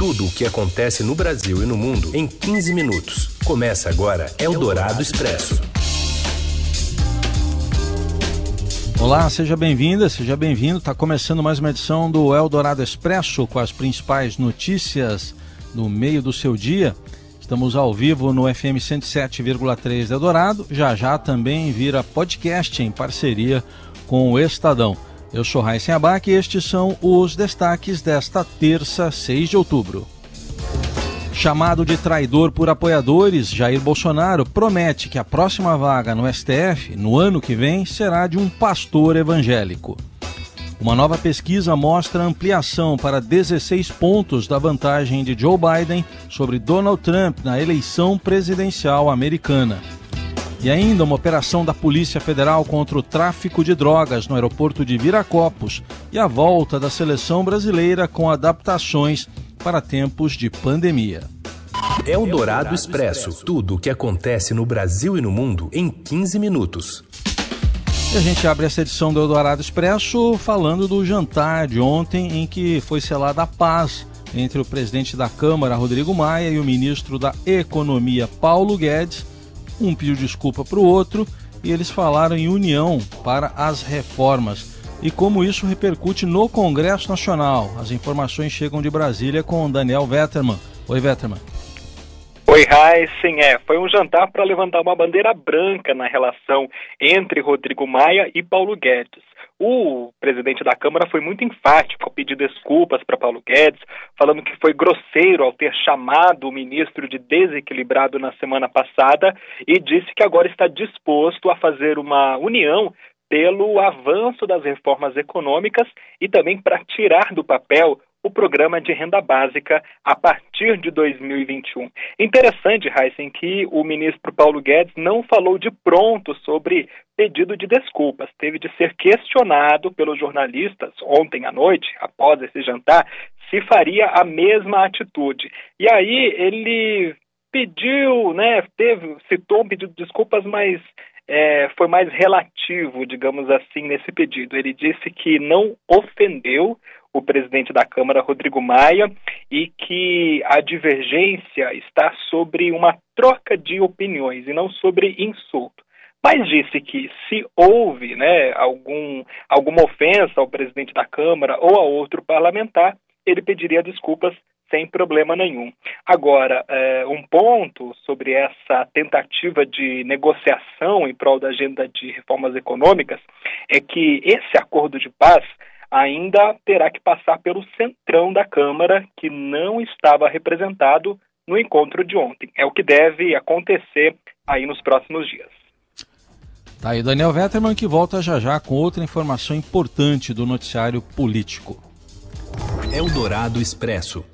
Tudo o que acontece no Brasil e no mundo em 15 minutos. Começa agora Eldorado Expresso. Olá, seja bem-vinda, seja bem-vindo. Está começando mais uma edição do Eldorado Expresso com as principais notícias no meio do seu dia. Estamos ao vivo no FM 107,3 Eldorado. Já já também vira podcast em parceria com o Estadão. Eu sou Raíssen Abac e estes são os destaques desta terça, 6 de outubro. Chamado de traidor por apoiadores, Jair Bolsonaro promete que a próxima vaga no STF, no ano que vem, será de um pastor evangélico. Uma nova pesquisa mostra ampliação para 16 pontos da vantagem de Joe Biden sobre Donald Trump na eleição presidencial americana. E ainda uma operação da Polícia Federal contra o tráfico de drogas no aeroporto de Viracopos e a volta da seleção brasileira com adaptações para tempos de pandemia. É o Dourado Expresso. Tudo o que acontece no Brasil e no mundo em 15 minutos. E a gente abre essa edição do Eldorado Expresso falando do jantar de ontem em que foi selada a paz entre o presidente da Câmara, Rodrigo Maia, e o ministro da Economia, Paulo Guedes, um pediu desculpa para o outro e eles falaram em união para as reformas e como isso repercute no Congresso Nacional. As informações chegam de Brasília com Daniel Vetterman. Oi, Vetterman. Oi, Heisen. É, foi um jantar para levantar uma bandeira branca na relação entre Rodrigo Maia e Paulo Guedes. O presidente da Câmara foi muito enfático ao pedir desculpas para Paulo Guedes, falando que foi grosseiro ao ter chamado o ministro de desequilibrado na semana passada e disse que agora está disposto a fazer uma união pelo avanço das reformas econômicas e também para tirar do papel o programa de renda básica a partir de 2021. Interessante, Heisen, que o ministro Paulo Guedes não falou de pronto sobre pedido de desculpas. Teve de ser questionado pelos jornalistas ontem à noite, após esse jantar, se faria a mesma atitude. E aí ele pediu, né, teve, citou um pedido de desculpas, mas é, foi mais relativo, digamos assim, nesse pedido. Ele disse que não ofendeu o presidente da Câmara, Rodrigo Maia, e que a divergência está sobre uma troca de opiniões e não sobre insulto. Mas disse que se houve né, algum, alguma ofensa ao presidente da Câmara ou a outro parlamentar, ele pediria desculpas sem problema nenhum. Agora, é, um ponto sobre essa tentativa de negociação em prol da agenda de reformas econômicas é que esse acordo de paz ainda terá que passar pelo centrão da Câmara, que não estava representado no encontro de ontem. É o que deve acontecer aí nos próximos dias. Tá aí Daniel Vetterman que volta já já com outra informação importante do noticiário político. Eldorado Expresso.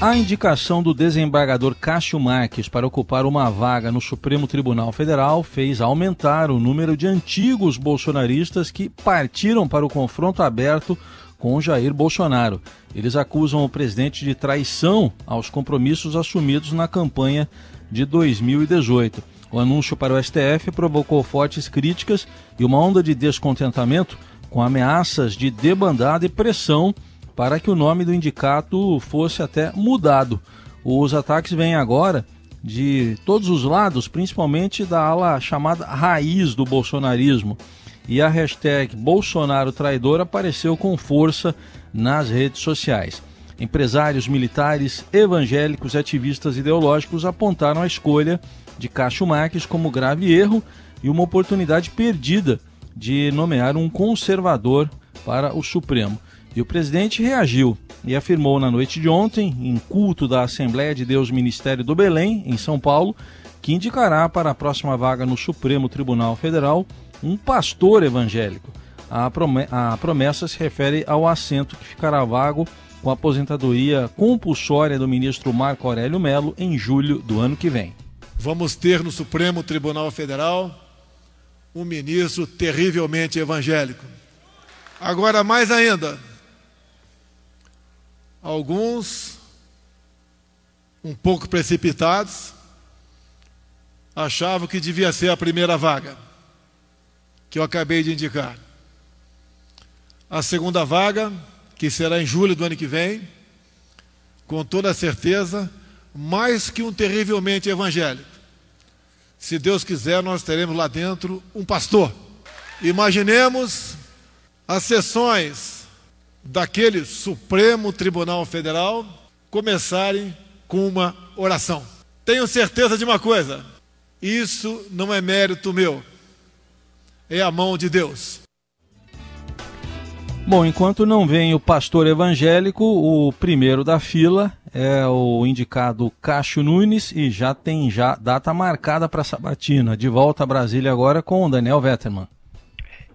A indicação do desembargador Cássio Marques para ocupar uma vaga no Supremo Tribunal Federal fez aumentar o número de antigos bolsonaristas que partiram para o confronto aberto com Jair Bolsonaro. Eles acusam o presidente de traição aos compromissos assumidos na campanha de 2018. O anúncio para o STF provocou fortes críticas e uma onda de descontentamento com ameaças de debandada e pressão para que o nome do indicato fosse até mudado. Os ataques vêm agora de todos os lados, principalmente da ala chamada raiz do bolsonarismo. E a hashtag Bolsonaro Traidor apareceu com força nas redes sociais. Empresários, militares, evangélicos e ativistas ideológicos apontaram a escolha de Cássio Marques como grave erro e uma oportunidade perdida de nomear um conservador para o Supremo. E o presidente reagiu e afirmou na noite de ontem, em culto da Assembleia de Deus Ministério do Belém, em São Paulo, que indicará para a próxima vaga no Supremo Tribunal Federal um pastor evangélico. A, promessa se refere ao assento que ficará vago com a aposentadoria compulsória do ministro Marco Aurélio Melo em julho do ano que vem. Vamos ter no Supremo Tribunal Federal um ministro terrivelmente evangélico. Agora, mais ainda, Alguns, um pouco precipitados, achavam que devia ser a primeira vaga, que eu acabei de indicar. A segunda vaga, que será em julho do ano que vem, com toda certeza, mais que um terrivelmente evangélico. Se Deus quiser, nós teremos lá dentro um pastor. Imaginemos as sessões daquele Supremo Tribunal Federal começarem com uma oração. Tenho certeza de uma coisa: isso não é mérito meu, é a mão de Deus. Bom, enquanto não vem o pastor evangélico, o primeiro da fila é o indicado Cássio Nunes e já tem já data marcada para Sabatina. De volta a Brasília agora com o Daniel Vetterman.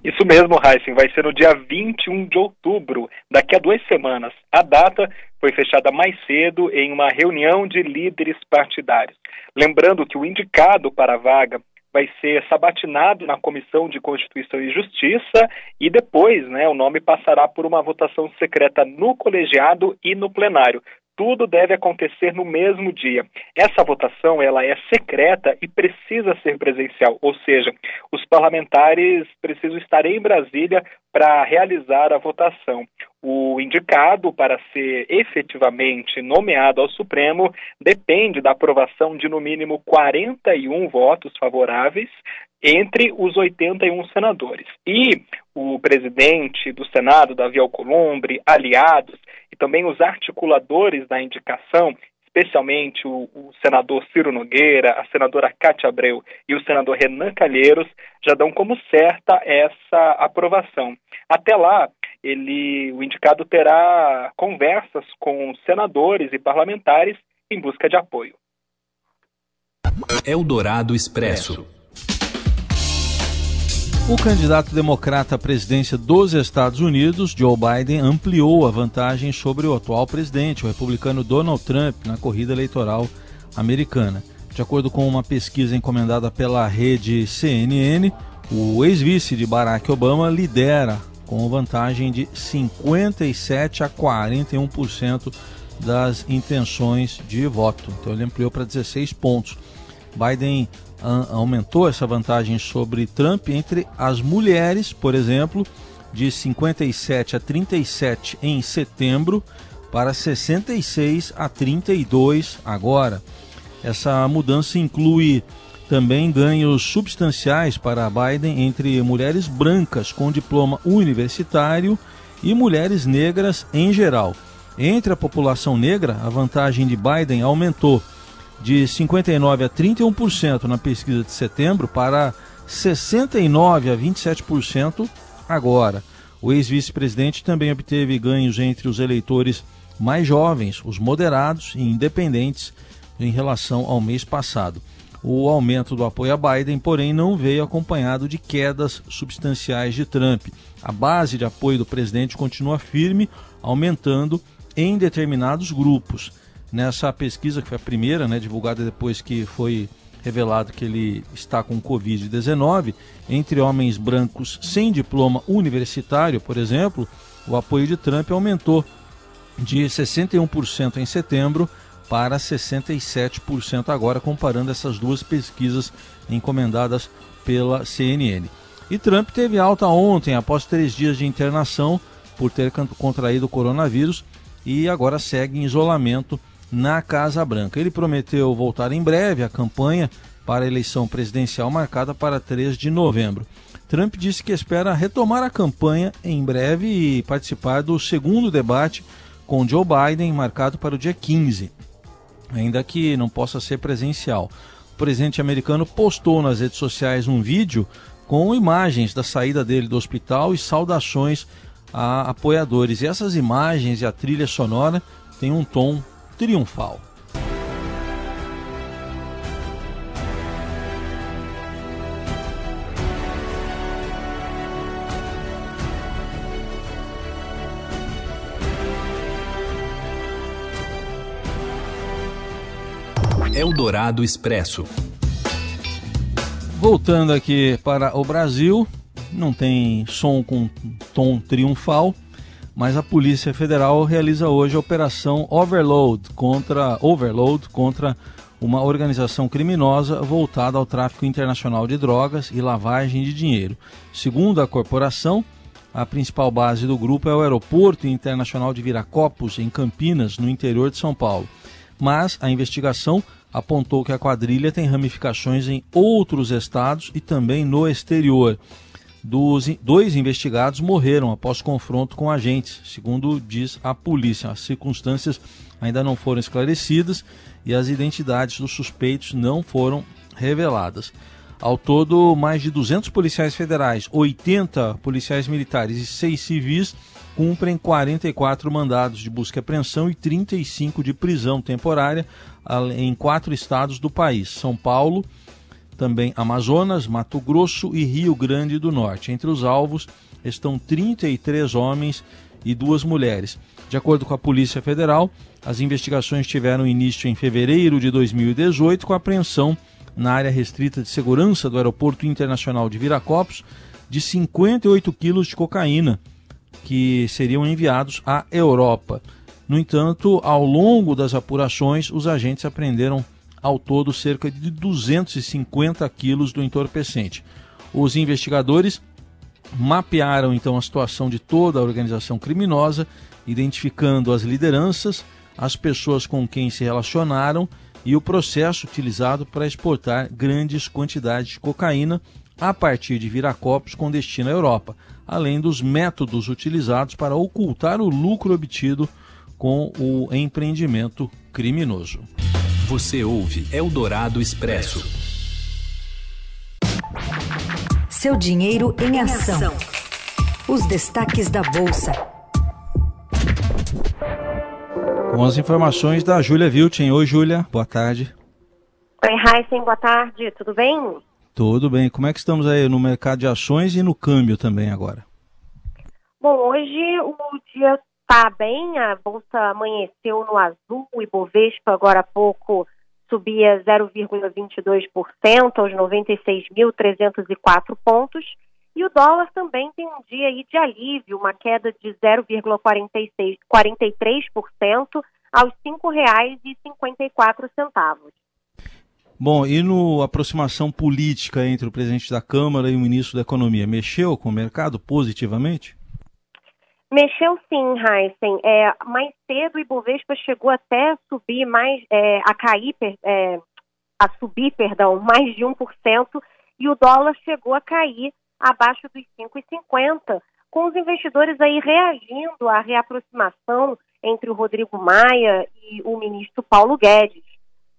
Isso mesmo, Heisen, vai ser no dia 21 de outubro, daqui a duas semanas. A data foi fechada mais cedo em uma reunião de líderes partidários. Lembrando que o indicado para a vaga vai ser sabatinado na Comissão de Constituição e Justiça e depois né, o nome passará por uma votação secreta no colegiado e no plenário. Tudo deve acontecer no mesmo dia. Essa votação ela é secreta e precisa ser presencial, ou seja, os parlamentares precisam estar em Brasília para realizar a votação. O indicado para ser efetivamente nomeado ao Supremo depende da aprovação de no mínimo 41 votos favoráveis entre os 81 senadores. E o presidente do Senado, Davi Alcolumbre, aliados e também os articuladores da indicação, especialmente o, o, senador Ciro Nogueira, a senadora Cátia Abreu e o senador Renan Calheiros, já dão como certa essa aprovação. Até lá, ele, o indicado terá conversas com senadores e parlamentares em busca de apoio. Eldorado Expresso. O candidato democrata à presidência dos Estados Unidos, Joe Biden, ampliou a vantagem sobre o atual presidente, o republicano Donald Trump, na corrida eleitoral americana. De acordo com uma pesquisa encomendada pela rede CNN, o ex-vice de Barack Obama lidera com vantagem de 57 a 41% das intenções de voto. Então ele ampliou para 16 pontos. Biden aumentou essa vantagem sobre Trump entre as mulheres, por exemplo, de 57 a 37 em setembro para 66 a 32 agora. Essa mudança inclui também ganhos substanciais para Biden entre mulheres brancas com diploma universitário e mulheres negras em geral. Entre a população negra, a vantagem de Biden aumentou de 59 a 31% na pesquisa de setembro para 69 a 27% agora. O ex-vice-presidente também obteve ganhos entre os eleitores mais jovens, os moderados e independentes, em relação ao mês passado. O aumento do apoio a Biden, porém, não veio acompanhado de quedas substanciais de Trump. A base de apoio do presidente continua firme, aumentando em determinados grupos. Nessa pesquisa, que foi a primeira, né, divulgada depois que foi revelado que ele está com Covid-19, entre homens brancos sem diploma universitário, por exemplo, o apoio de Trump aumentou de 61% em setembro para 67% agora, comparando essas duas pesquisas encomendadas pela CNN. E Trump teve alta ontem, após três dias de internação por ter contraído o coronavírus e agora segue em isolamento na Casa Branca. Ele prometeu voltar em breve à campanha para a eleição presidencial marcada para 3 de novembro. Trump disse que espera retomar a campanha em breve e participar do segundo debate com Joe Biden, marcado para o dia 15 ainda que não possa ser presencial. O presidente americano postou nas redes sociais um vídeo com imagens da saída dele do hospital e saudações a apoiadores. E essas imagens e a trilha sonora têm um tom triunfal. Eldorado Expresso. Voltando aqui para o Brasil, não tem som com tom triunfal, mas a Polícia Federal realiza hoje a operação Overload contra Overload contra uma organização criminosa voltada ao tráfico internacional de drogas e lavagem de dinheiro. Segundo a corporação, A principal base do grupo é o Aeroporto Internacional de Viracopos, em Campinas, no interior de São Paulo. Mas a investigação apontou que a quadrilha tem ramificações em outros estados e também no exterior. Dos, dois investigados morreram após confronto com agentes, segundo diz a polícia. As circunstâncias ainda não foram esclarecidas e as identidades dos suspeitos não foram reveladas. Ao todo, mais de 200 policiais federais, 80 policiais militares e 6 civis cumprem 44 mandados de busca e apreensão e 35 de prisão temporária em quatro estados do país: São Paulo, também Amazonas, Mato Grosso e Rio Grande do Norte. Entre os alvos estão 33 homens e duas mulheres. De acordo com a Polícia Federal, as investigações tiveram início em fevereiro de 2018 com a apreensão na área restrita de segurança do Aeroporto Internacional de Viracopos de 58 quilos de cocaína que seriam enviados à Europa. No entanto, ao longo das apurações, os agentes apreenderam ao todo cerca de 250 quilos do entorpecente. Os investigadores mapearam então a situação de toda a organização criminosa, identificando as lideranças, as pessoas com quem se relacionaram e o processo utilizado para exportar grandes quantidades de cocaína a partir de Viracopos com destino à Europa, além dos métodos utilizados para ocultar o lucro obtido com o empreendimento criminoso. Você ouve Eldorado Expresso. Seu dinheiro em ação. Os destaques da Bolsa. Com as informações da Júlia Vilchen. Oi, Júlia. Boa tarde. Oi, Heisen. Boa tarde. Tudo bem? Tudo bem. Como é que estamos aí no mercado de ações e no câmbio também agora? Bom, hoje o dia está bem, a bolsa amanheceu no azul, o Ibovespa agora há pouco subia 0,22% aos 96.304 pontos. E o dólar também tem um dia aí de alívio, uma queda de 0,43% aos R$ 5,54. Bom, e no aproximação política entre o presidente da Câmara e o ministro da Economia, mexeu com o mercado positivamente? Mexeu sim, Heisen. É, mais cedo o Ibovespa chegou até a subir mais, é, a cair, é, a subir, perdão, mais de 1%, e o dólar chegou a cair abaixo dos 5,50, com os investidores aí reagindo à reaproximação entre o Rodrigo Maia e o ministro Paulo Guedes,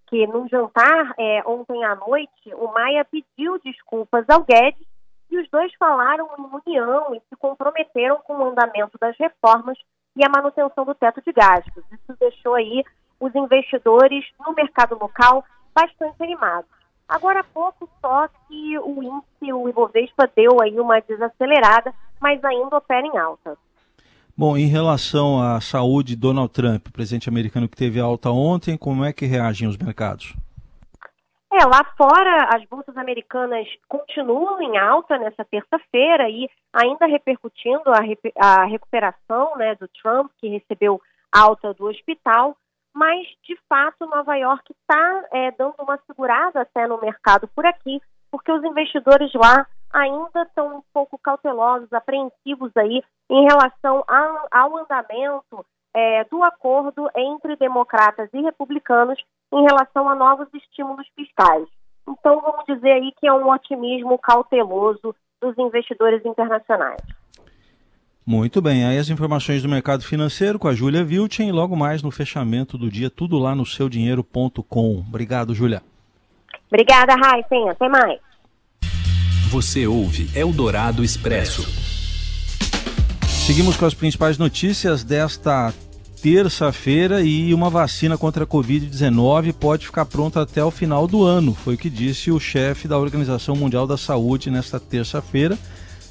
que num jantar é, ontem à noite, o Maia pediu desculpas ao Guedes e os dois falaram em união e se comprometeram com o andamento das reformas e a manutenção do teto de gastos. Isso deixou aí os investidores no mercado local bastante animados. Agora há pouco só que o índice, o Ibovespa, deu aí uma desacelerada, mas ainda opera em alta. Bom, em relação à saúde de Donald Trump, presidente americano que teve alta ontem, como é que reagem os mercados? É, lá fora as bolsas americanas continuam em alta nessa terça-feira e ainda repercutindo a, a recuperação né, do Trump, que recebeu alta do hospital, mas de fato Nova York está é, dando uma segurada até no mercado por aqui, porque os investidores lá ainda estão um pouco cautelosos, apreensivos aí em relação a, ao andamento é, do acordo entre democratas e republicanos em relação a novos estímulos fiscais. Então vamos dizer aí que é um otimismo cauteloso dos investidores internacionais. Muito bem, aí as informações do mercado financeiro com a Júlia Vilchen e logo mais no fechamento do dia, tudo lá no seudinheiro.com. Obrigado, Júlia. Obrigada, Raíssen. Até mais. Você ouve Eldorado Expresso. Seguimos com as principais notícias desta terça-feira e uma vacina contra a Covid-19 pode ficar pronta até o final do ano, foi o que disse o chefe da Organização Mundial da Saúde nesta terça-feira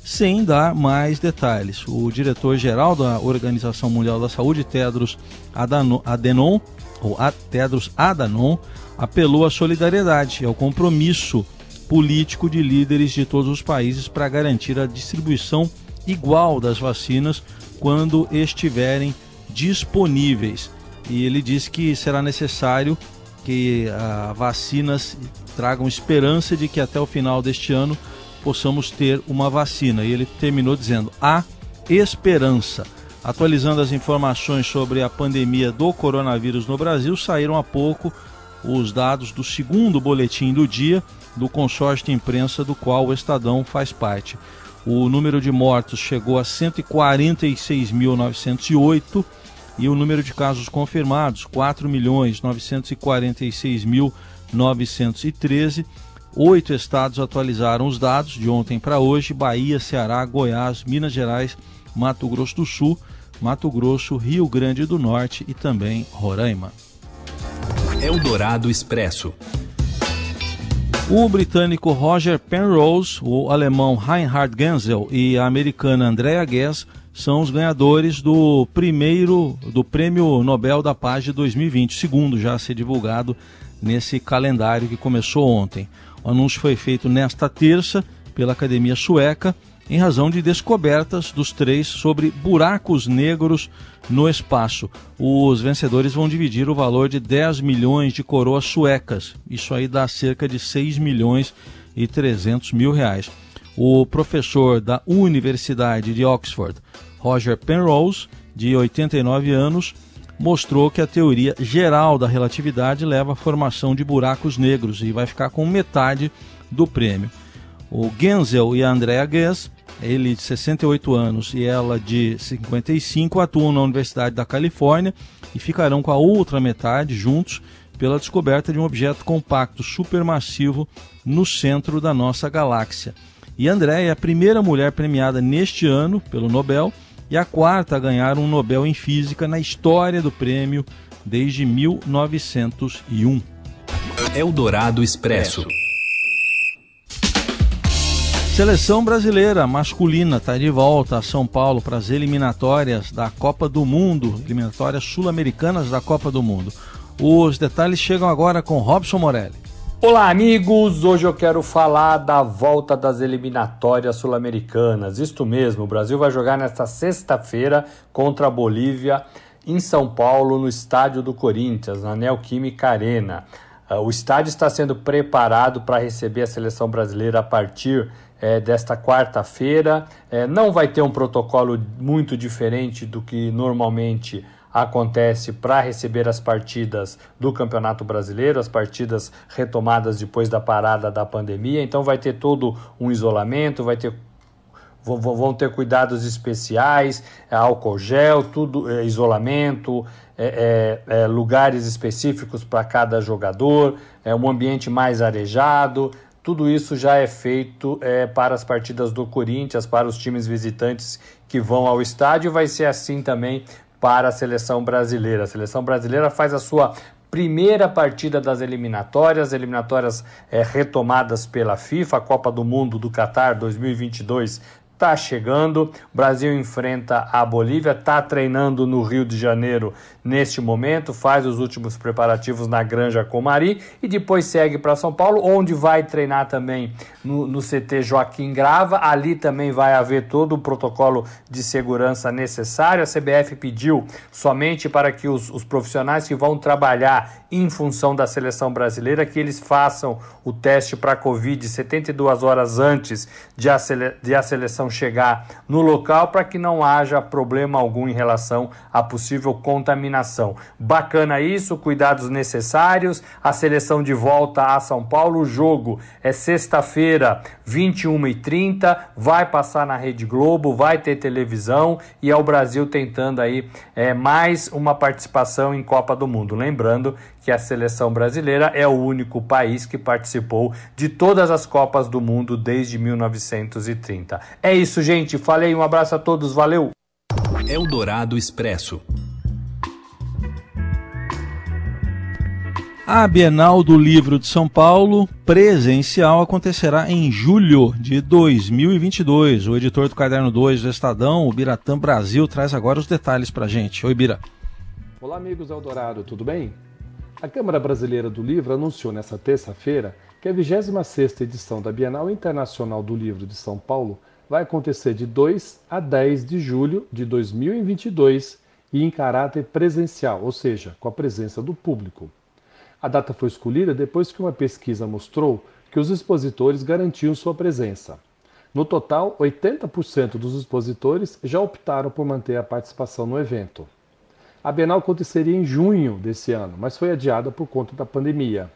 sem dar mais detalhes. O diretor-geral da Organização Mundial da Saúde, Tedros Adhanom, ou Tedros Adhanom, apelou à solidariedade e ao compromisso político de líderes de todos os países para garantir a distribuição igual das vacinas quando estiverem disponíveis. E ele disse que será necessário que as ah, vacinas tragam esperança de que até o final deste ano possamos ter uma vacina. E ele terminou dizendo: há Esperança. Atualizando as informações sobre a pandemia do coronavírus no Brasil, saíram há pouco os dados do segundo boletim do dia do consórcio de imprensa do qual o Estadão faz parte. O número de mortos chegou a 146.908 e o número de casos confirmados, 4.946.913. Oito estados atualizaram os dados de ontem para hoje: Bahia, Ceará, Goiás, Minas Gerais, Mato Grosso do Sul, Mato Grosso, Rio Grande do Norte e também Roraima. Eldorado Expresso. O britânico Roger Penrose, o alemão Reinhard Genzel e a americana Andrea Ghez são os ganhadores do primeiro do Prêmio Nobel da Paz de 2020, segundo já a ser divulgado nesse calendário que começou ontem. O anúncio foi feito nesta terça pela Academia Sueca em razão de descobertas dos três sobre buracos negros no espaço. Os vencedores vão dividir o valor de 10 milhões de coroas suecas. Isso aí dá cerca de 6 milhões e 300 mil reais. O professor da Universidade de Oxford, Roger Penrose, de 89 anos, mostrou que a teoria geral da relatividade leva à formação de buracos negros e vai ficar com metade do prêmio. O Genzel e a Andrea Ghez ele de 68 anos e ela de 55 atuam na Universidade da Califórnia e ficarão com a outra metade juntos pela descoberta de um objeto compacto supermassivo no centro da nossa galáxia. E André é a primeira mulher premiada neste ano pelo Nobel e a quarta a ganhar um Nobel em Física na história do prêmio desde 1901. Eldorado Expresso. Seleção brasileira masculina está de volta a São Paulo para as eliminatórias da Copa do Mundo, eliminatórias sul-americanas da Copa do Mundo. Os detalhes chegam agora com Robson Morelli. Olá, amigos! Hoje eu quero falar da volta das eliminatórias sul-americanas. Isto mesmo, o Brasil vai jogar nesta sexta-feira contra a Bolívia em São Paulo, no estádio do Corinthians, na Neoquímica Arena. Ah, o estádio está sendo preparado para receber a seleção brasileira a partir é, desta quarta-feira. É, não vai ter um protocolo muito diferente do que normalmente acontece para receber as partidas do Campeonato Brasileiro, as partidas retomadas depois da parada da pandemia. Então vai ter todo um isolamento, vai ter vão ter cuidados especiais, é, álcool gel, tudo, é, isolamento, é, é, é lugares específicos para cada jogador, é um ambiente mais arejado, tudo isso já é feito é, para as partidas do Corinthians, para os times visitantes que vão ao estádio. Vai ser assim também para a seleção brasileira. A seleção brasileira faz a sua primeira partida das eliminatórias, eliminatórias é, retomadas pela FIFA, a Copa do Mundo do Catar 2022 está chegando. O Brasil enfrenta a Bolívia, está treinando no Rio de Janeiro neste momento, faz os últimos preparativos na Granja Comari e depois segue para São Paulo, onde vai treinar também no, no CT Joaquim Grava. Ali também vai haver todo o protocolo de segurança necessário. A CBF pediu somente para que os, os profissionais que vão trabalhar em função da seleção brasileira que eles façam o teste para Covid 72 horas antes de a, de a seleção chegar no local para que não haja problema algum em relação a possível contaminação. Bacana isso, cuidados necessários. A seleção de volta a São Paulo. O jogo é sexta-feira, 21h30. Vai passar na Rede Globo, vai ter televisão e é o Brasil tentando aí é, mais uma participação em Copa do Mundo. Lembrando que a seleção brasileira é o único país que participou de todas as Copas do Mundo desde 1930. É isso, gente. Falei, um abraço a todos, valeu! Eldorado Expresso. A Bienal do Livro de São Paulo, presencial, acontecerá em julho de 2022. O editor do Caderno 2 do Estadão, o Biratã Brasil, traz agora os detalhes para gente. Oi, Bira. Olá, amigos Eldorado, tudo bem? A Câmara Brasileira do Livro anunciou nesta terça-feira que a 26ª edição da Bienal Internacional do Livro de São Paulo vai acontecer de 2 a 10 de julho de 2022 e em caráter presencial, ou seja, com a presença do público. A data foi escolhida depois que uma pesquisa mostrou que os expositores garantiam sua presença. No total, 80% dos expositores já optaram por manter a participação no evento. A Bienal aconteceria em junho desse ano, mas foi adiada por conta da pandemia.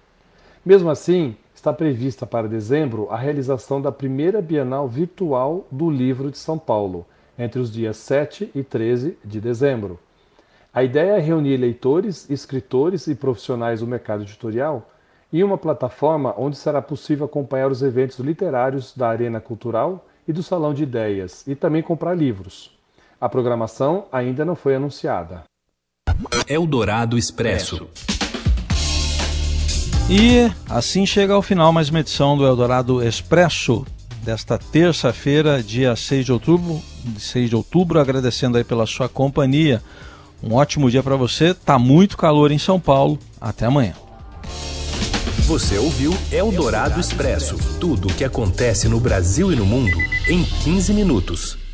Mesmo assim, está prevista para dezembro a realização da primeira Bienal Virtual do Livro de São Paulo, entre os dias 7 e 13 de dezembro. A ideia é reunir leitores, escritores e profissionais do mercado editorial em uma plataforma onde será possível acompanhar os eventos literários da Arena Cultural e do Salão de Ideias e também comprar livros. A programação ainda não foi anunciada. Eldorado Expresso. E assim chega ao final mais uma edição do Eldorado Expresso desta terça-feira, dia 6 de outubro, 6 de outubro, agradecendo aí pela sua companhia. Um ótimo dia para você. Tá muito calor em São Paulo. Até amanhã. Você ouviu Eldorado Expresso tudo o que acontece no Brasil e no mundo em 15 minutos.